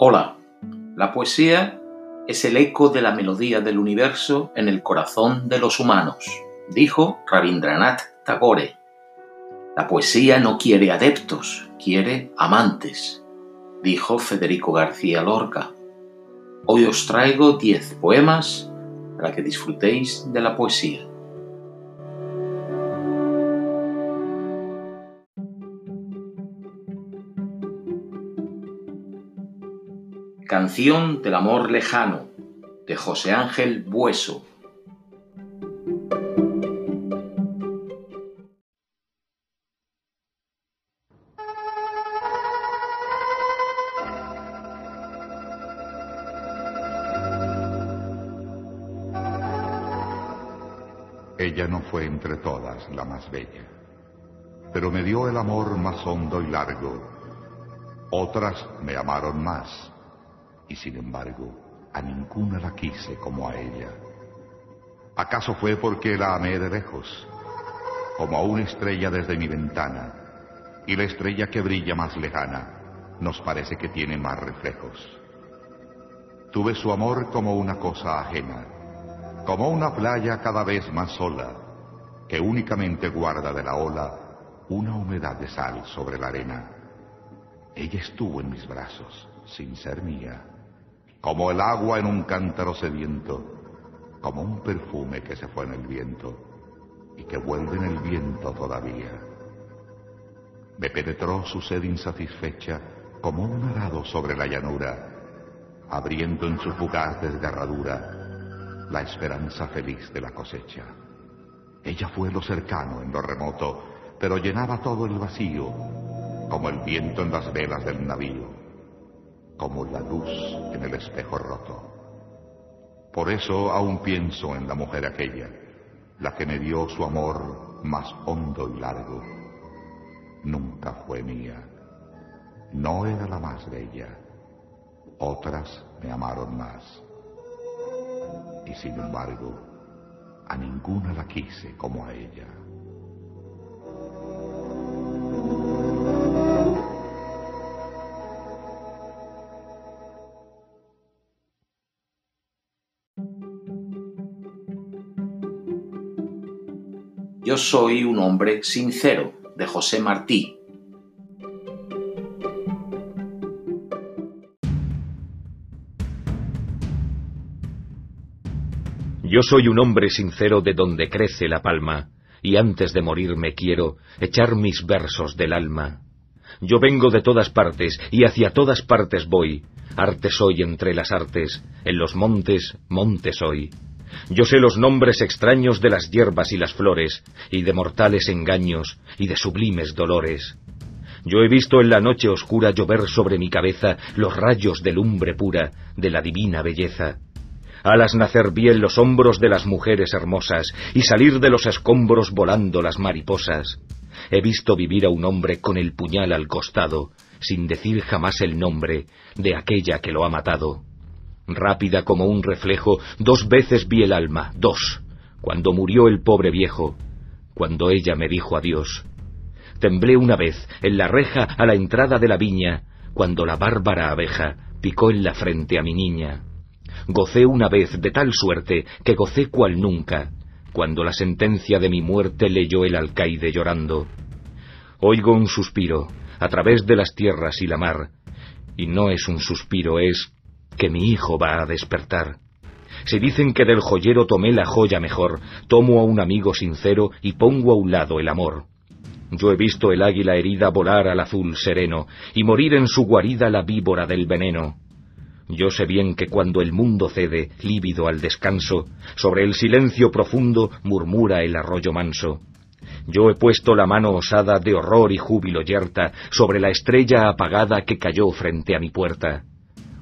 Hola, la poesía es el eco de la melodía del universo en el corazón de los humanos, dijo Rabindranath Tagore. La poesía no quiere adeptos, quiere amantes, dijo Federico García Lorca. Hoy os traigo diez poemas para que disfrutéis de la poesía. Canción del amor lejano de José Ángel Bueso. Ella no fue entre todas la más bella, pero me dio el amor más hondo y largo. Otras me amaron más y sin embargo a ninguna la quise como a ella. ¿Acaso fue porque la amé de lejos, como a una estrella desde mi ventana, y la estrella que brilla más lejana nos parece que tiene más reflejos? Tuve su amor como una cosa ajena, como una playa cada vez más sola, que únicamente guarda de la ola una humedad de sal sobre la arena. Ella estuvo en mis brazos, sin ser mía como el agua en un cántaro sediento, como un perfume que se fue en el viento y que vuelve en el viento todavía. Me penetró su sed insatisfecha como un arado sobre la llanura, abriendo en su fugaz desgarradura la esperanza feliz de la cosecha. Ella fue lo cercano en lo remoto, pero llenaba todo el vacío, como el viento en las velas del navío como la luz en el espejo roto. Por eso aún pienso en la mujer aquella, la que me dio su amor más hondo y largo. Nunca fue mía, no era la más bella, otras me amaron más. Y sin embargo, a ninguna la quise como a ella. Yo soy un hombre sincero, de José Martí. Yo soy un hombre sincero de donde crece la palma, y antes de morirme quiero echar mis versos del alma. Yo vengo de todas partes, y hacia todas partes voy. Arte soy entre las artes, en los montes, monte soy. Yo sé los nombres extraños de las hierbas y las flores, y de mortales engaños, y de sublimes dolores. Yo he visto en la noche oscura llover sobre mi cabeza los rayos de lumbre pura de la divina belleza. Alas nacer bien los hombros de las mujeres hermosas y salir de los escombros volando las mariposas. He visto vivir a un hombre con el puñal al costado, sin decir jamás el nombre de aquella que lo ha matado. Rápida como un reflejo, dos veces vi el alma, dos, cuando murió el pobre viejo, cuando ella me dijo adiós. Temblé una vez en la reja a la entrada de la viña, cuando la bárbara abeja picó en la frente a mi niña. Gocé una vez de tal suerte que gocé cual nunca, cuando la sentencia de mi muerte leyó el alcaide llorando. Oigo un suspiro, a través de las tierras y la mar, y no es un suspiro, es que mi hijo va a despertar. Si dicen que del joyero tomé la joya mejor, tomo a un amigo sincero y pongo a un lado el amor. Yo he visto el águila herida volar al azul sereno y morir en su guarida la víbora del veneno. Yo sé bien que cuando el mundo cede, lívido al descanso, sobre el silencio profundo murmura el arroyo manso. Yo he puesto la mano osada de horror y júbilo yerta sobre la estrella apagada que cayó frente a mi puerta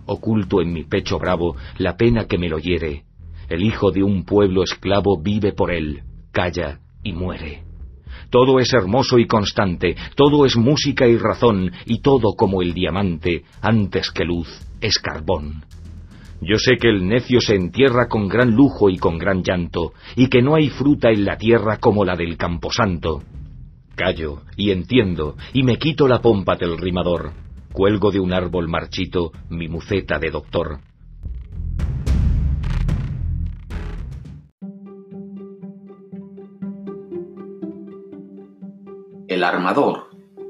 oculto en mi pecho bravo la pena que me lo hiere. El hijo de un pueblo esclavo vive por él, calla y muere. Todo es hermoso y constante, todo es música y razón, y todo como el diamante, antes que luz, es carbón. Yo sé que el necio se entierra con gran lujo y con gran llanto, y que no hay fruta en la tierra como la del camposanto. Callo, y entiendo, y me quito la pompa del rimador Cuelgo de un árbol marchito mi muceta de doctor. El armador,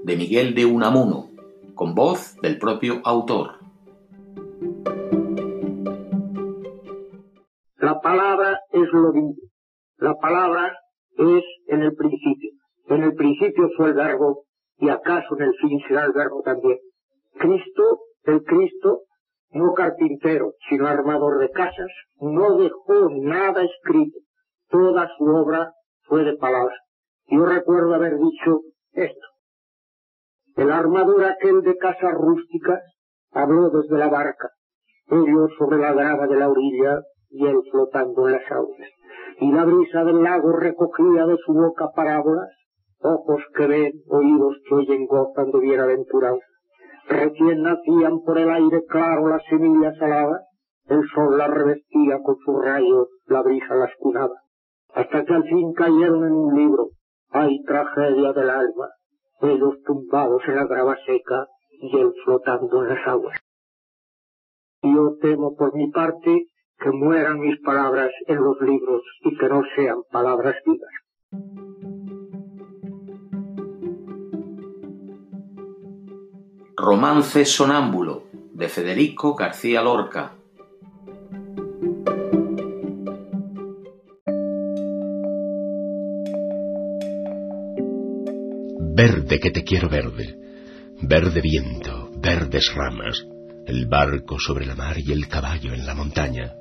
de Miguel de Unamuno, con voz del propio autor. La palabra es lo vivo. La palabra es en el principio. En el principio fue el verbo y acaso en el fin será el verbo también. Cristo, el Cristo, no carpintero, sino armador de casas, no dejó nada escrito. Toda su obra fue de palabra. Yo recuerdo haber dicho esto. El armador aquel de casas rústicas habló desde la barca, ellos sobre la grava de la orilla y él flotando en las aguas. Y la brisa del lago recogía de su boca parábolas, ojos que ven, oídos que oyen gozan de bienaventurados. Recién nacían por el aire claro las semillas aladas, el sol las revestía con sus rayos, la brisa las cunaba, hasta que al fin cayeron en un libro, hay tragedia del alma, ellos tumbados en la grava seca y él flotando en las aguas. Yo temo por mi parte que mueran mis palabras en los libros y que no sean palabras vivas. Romance Sonámbulo de Federico García Lorca Verde que te quiero verde, verde viento, verdes ramas, el barco sobre la mar y el caballo en la montaña.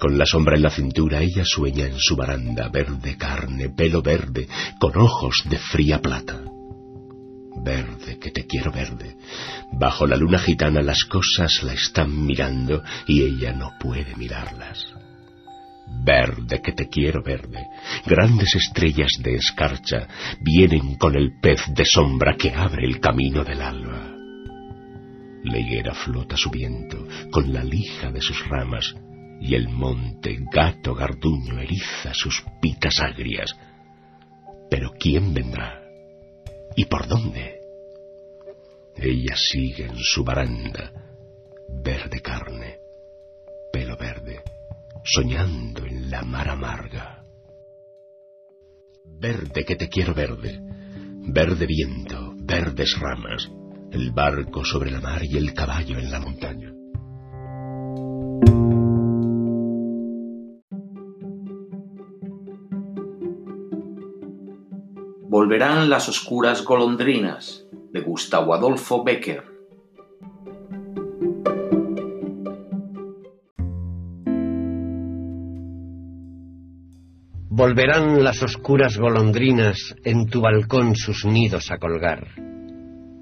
Con la sombra en la cintura ella sueña en su baranda, verde carne, pelo verde, con ojos de fría plata. Verde, que te quiero verde. Bajo la luna gitana las cosas la están mirando y ella no puede mirarlas. Verde, que te quiero verde. Grandes estrellas de escarcha vienen con el pez de sombra que abre el camino del alba. La higuera flota su viento con la lija de sus ramas y el monte gato garduño eriza sus pitas agrias. Pero ¿quién vendrá? ¿Y por dónde? Ella sigue en su baranda, verde carne, pelo verde soñando en la mar amarga. Verde que te quiero verde, verde viento, verdes ramas, el barco sobre la mar y el caballo en la montaña. Volverán las oscuras golondrinas de Gustavo Adolfo Becker. Volverán las oscuras golondrinas en tu balcón sus nidos a colgar,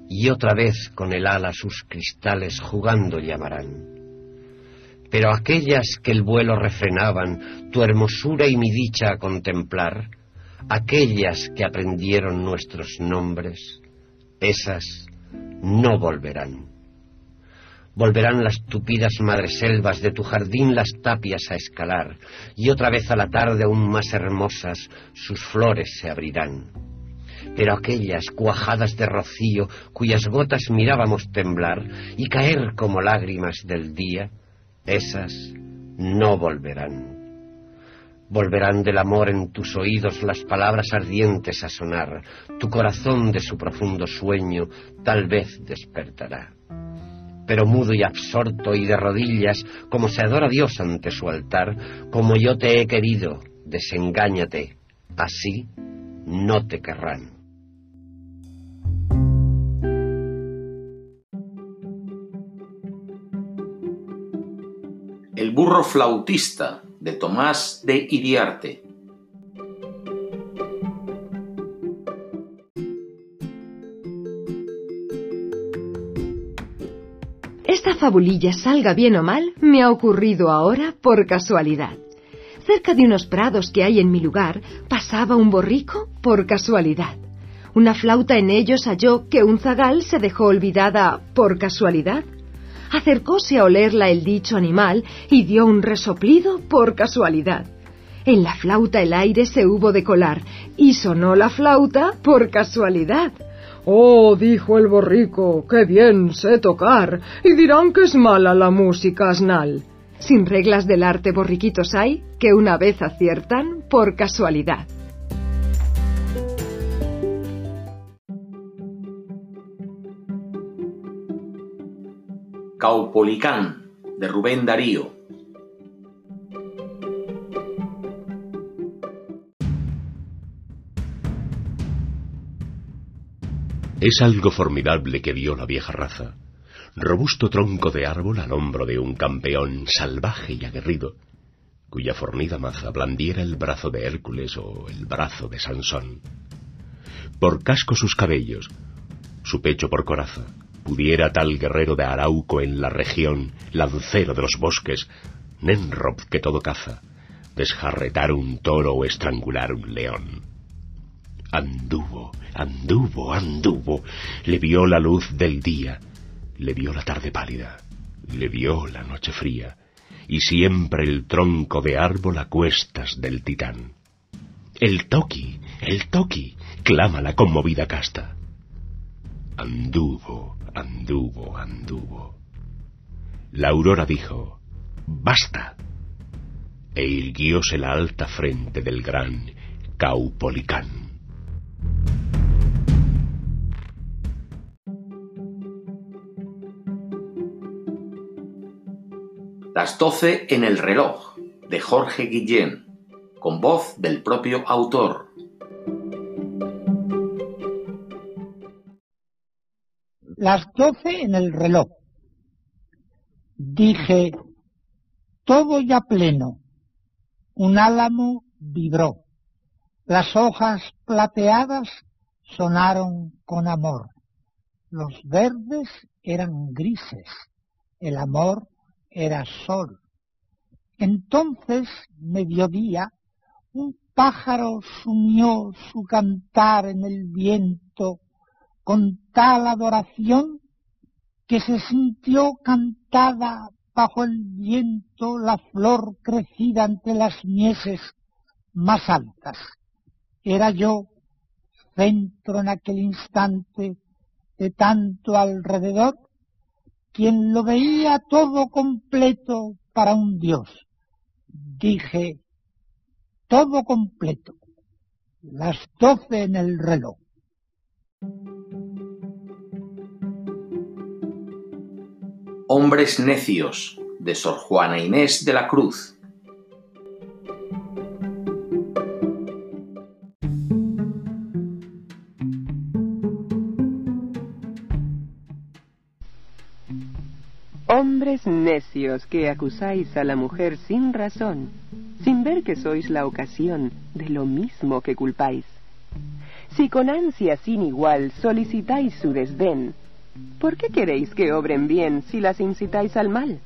y otra vez con el ala sus cristales jugando llamarán. Pero aquellas que el vuelo refrenaban, tu hermosura y mi dicha a contemplar, aquellas que aprendieron nuestros nombres, esas no volverán Volverán las tupidas madreselvas de tu jardín las tapias a escalar, y otra vez a la tarde aún más hermosas sus flores se abrirán. Pero aquellas cuajadas de rocío cuyas gotas mirábamos temblar y caer como lágrimas del día, esas no volverán. Volverán del amor en tus oídos las palabras ardientes a sonar, tu corazón de su profundo sueño tal vez despertará. Pero mudo y absorto y de rodillas, como se adora Dios ante su altar, como yo te he querido, desengáñate, así no te querrán. El burro flautista de Tomás de Iriarte esta fabulilla salga bien o mal, me ha ocurrido ahora por casualidad. Cerca de unos prados que hay en mi lugar, pasaba un borrico por casualidad. Una flauta en ellos halló que un zagal se dejó olvidada por casualidad. Acercóse a olerla el dicho animal y dio un resoplido por casualidad. En la flauta el aire se hubo de colar y sonó la flauta por casualidad. Oh, dijo el borrico, qué bien sé tocar, y dirán que es mala la música asnal. Sin reglas del arte borriquitos hay que una vez aciertan por casualidad. Caupolicán, de Rubén Darío. Es algo formidable que vio la vieja raza. Robusto tronco de árbol al hombro de un campeón salvaje y aguerrido, cuya fornida maza blandiera el brazo de Hércules o el brazo de Sansón. Por casco sus cabellos, su pecho por coraza, pudiera tal guerrero de Arauco en la región, lancero de los bosques, Nenrop que todo caza, desjarretar un toro o estrangular un león. Anduvo, anduvo, anduvo, le vio la luz del día, le vio la tarde pálida, le vio la noche fría, y siempre el tronco de árbol a cuestas del titán. El toqui, el toqui, clama la conmovida casta. Anduvo, anduvo, anduvo. La aurora dijo, basta, e irguióse la alta frente del gran Caupolicán. Las doce en el reloj, de Jorge Guillén, con voz del propio autor. Las doce en el reloj. Dije, todo ya pleno. Un álamo vibró. Las hojas plateadas sonaron con amor. Los verdes eran grises. El amor era sol. Entonces, mediodía, un pájaro sumió su cantar en el viento con tal adoración que se sintió cantada bajo el viento la flor crecida ante las mieses más altas. Era yo, centro en aquel instante de tanto alrededor, quien lo veía todo completo para un Dios. Dije, todo completo, las doce en el reloj. Hombres necios, de Sor Juana Inés de la Cruz. Hombres necios que acusáis a la mujer sin razón, sin ver que sois la ocasión de lo mismo que culpáis. Si con ansia sin igual solicitáis su desdén, ¿por qué queréis que obren bien si las incitáis al mal?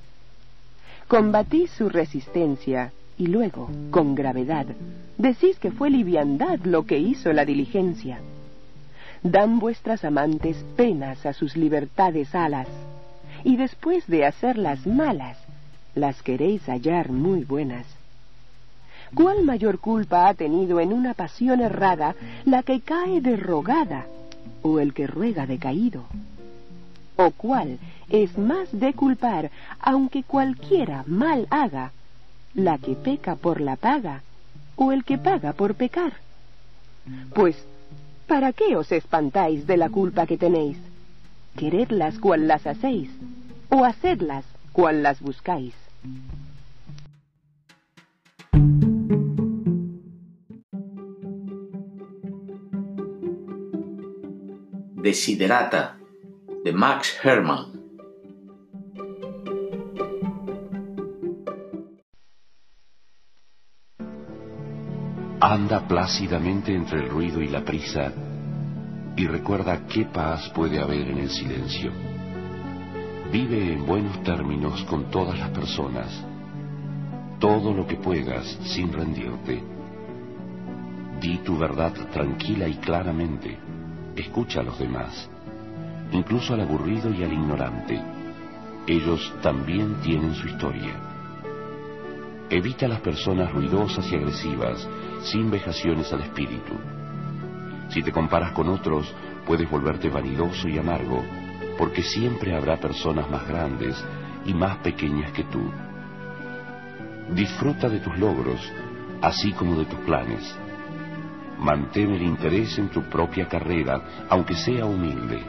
Combatís su resistencia y luego, con gravedad, decís que fue liviandad lo que hizo la diligencia. Dan vuestras amantes penas a sus libertades alas, y después de hacerlas malas, las queréis hallar muy buenas. ¿Cuál mayor culpa ha tenido en una pasión errada la que cae derrogada o el que ruega decaído? ¿O cuál es más de culpar, aunque cualquiera mal haga, la que peca por la paga o el que paga por pecar? Pues, ¿para qué os espantáis de la culpa que tenéis? queredlas cual las hacéis, o hacedlas cual las buscáis. Desiderata, de Max Hermann. Anda plácidamente entre el ruido y la prisa y recuerda qué paz puede haber en el silencio. Vive en buenos términos con todas las personas, todo lo que puedas sin rendirte. Di tu verdad tranquila y claramente, escucha a los demás, incluso al aburrido y al ignorante. Ellos también tienen su historia. Evita las personas ruidosas y agresivas, sin vejaciones al espíritu si te comparas con otros, puedes volverte vanidoso y amargo, porque siempre habrá personas más grandes y más pequeñas que tú. Disfruta de tus logros, así como de tus planes. Mantén el interés en tu propia carrera, aunque sea humilde.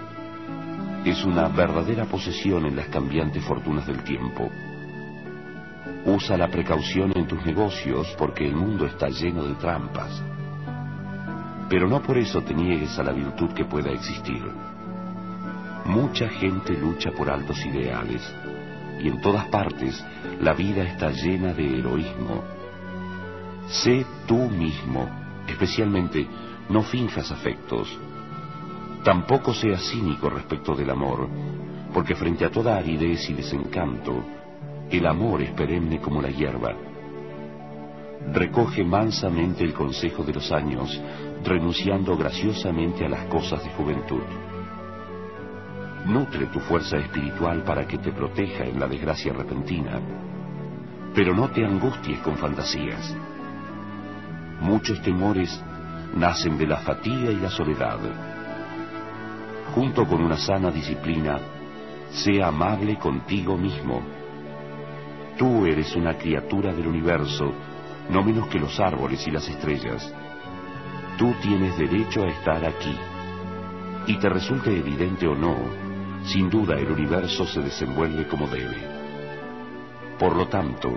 Es una verdadera posesión en las cambiantes fortunas del tiempo. Usa la precaución en tus negocios porque el mundo está lleno de trampas. Pero no por eso te niegues a la virtud que pueda existir. Mucha gente lucha por altos ideales y en todas partes la vida está llena de heroísmo. Sé tú mismo, especialmente no finjas afectos. Tampoco seas cínico respecto del amor, porque frente a toda aridez y desencanto, el amor es perenne como la hierba. Recoge mansamente el consejo de los años, renunciando graciosamente a las cosas de juventud. Nutre tu fuerza espiritual para que te proteja en la desgracia repentina, pero no te angusties con fantasías. Muchos temores nacen de la fatiga y la soledad. Junto con una sana disciplina, sea amable contigo mismo. Tú eres una criatura del universo, no menos que los árboles y las estrellas. Tú tienes derecho a estar aquí. Y te resulte evidente o no, sin duda el universo se desenvuelve como debe. Por lo tanto,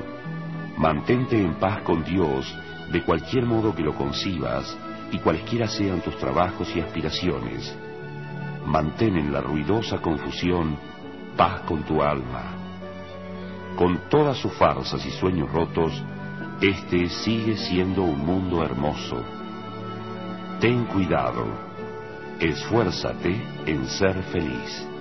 mantente en paz con Dios de cualquier modo que lo concibas y cualesquiera sean tus trabajos y aspiraciones. Mantén en la ruidosa confusión paz con tu alma. Con todas sus farsas y sueños rotos, este sigue siendo un mundo hermoso. Ten cuidado, esfuérzate en ser feliz.